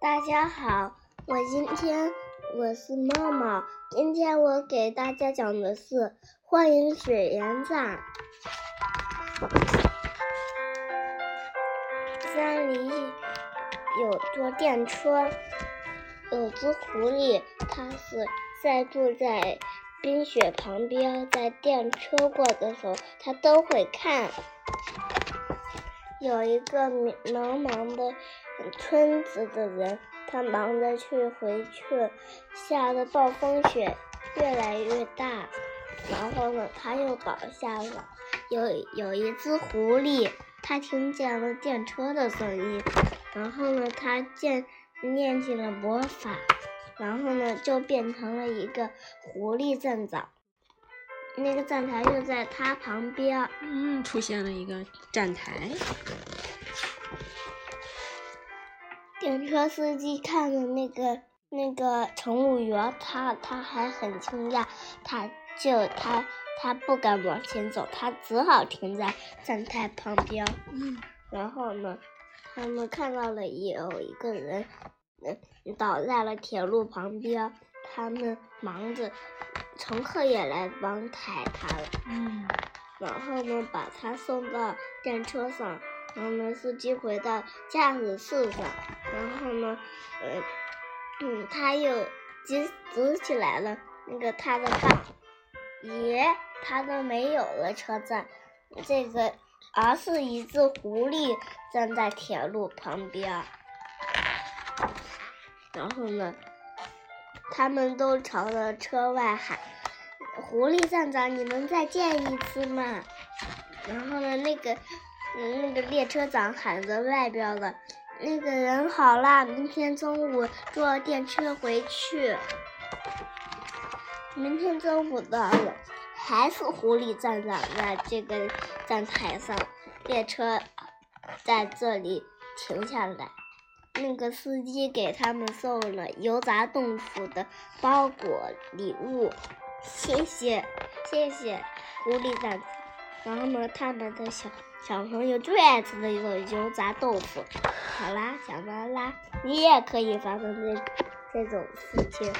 大家好，我今天我是茂茂，今天我给大家讲的是《欢迎雪原站》。山里有坐电车，有只狐狸，它是在住在冰雪旁边，在电车过的时候，它都会看。有一个茫茫的村子的人，他忙着去回去，下的暴风雪越来越大，然后呢，他又倒下了。有有一只狐狸，它听见了电车的声音，然后呢，它见念起了魔法，然后呢，就变成了一个狐狸镇长。那个站台就在他旁边。嗯，出现了一个站台。电车司机看着那个那个乘务员，他他还很惊讶，他就他他不敢往前走，他只好停在站台旁边。嗯，然后呢，他们看到了有一个人，嗯，倒在了铁路旁边，他们忙着，乘客也来帮抬他了。嗯，然后呢，把他送到电车上。然后呢，司机回到驾驶室上，然后呢，嗯，嗯，他又举举起来了那个他的棒，耶，他都没有了车站，这个而是一只狐狸站在铁路旁边，然后呢，他们都朝着车外喊：“狐狸站长，你能再见一次吗？”然后呢，那个。嗯，那个列车长喊着外边的，那个人好啦，明天中午坐电车回去。明天中午到了，还是狐狸站长在这个站台上，列车在这里停下来。那个司机给他们送了油炸豆腐的包裹礼物，谢谢谢谢狐狸站长。然后呢，他们的小。小朋友最爱吃的一种油炸豆腐。好啦，讲完啦，你也可以发生这这种事情。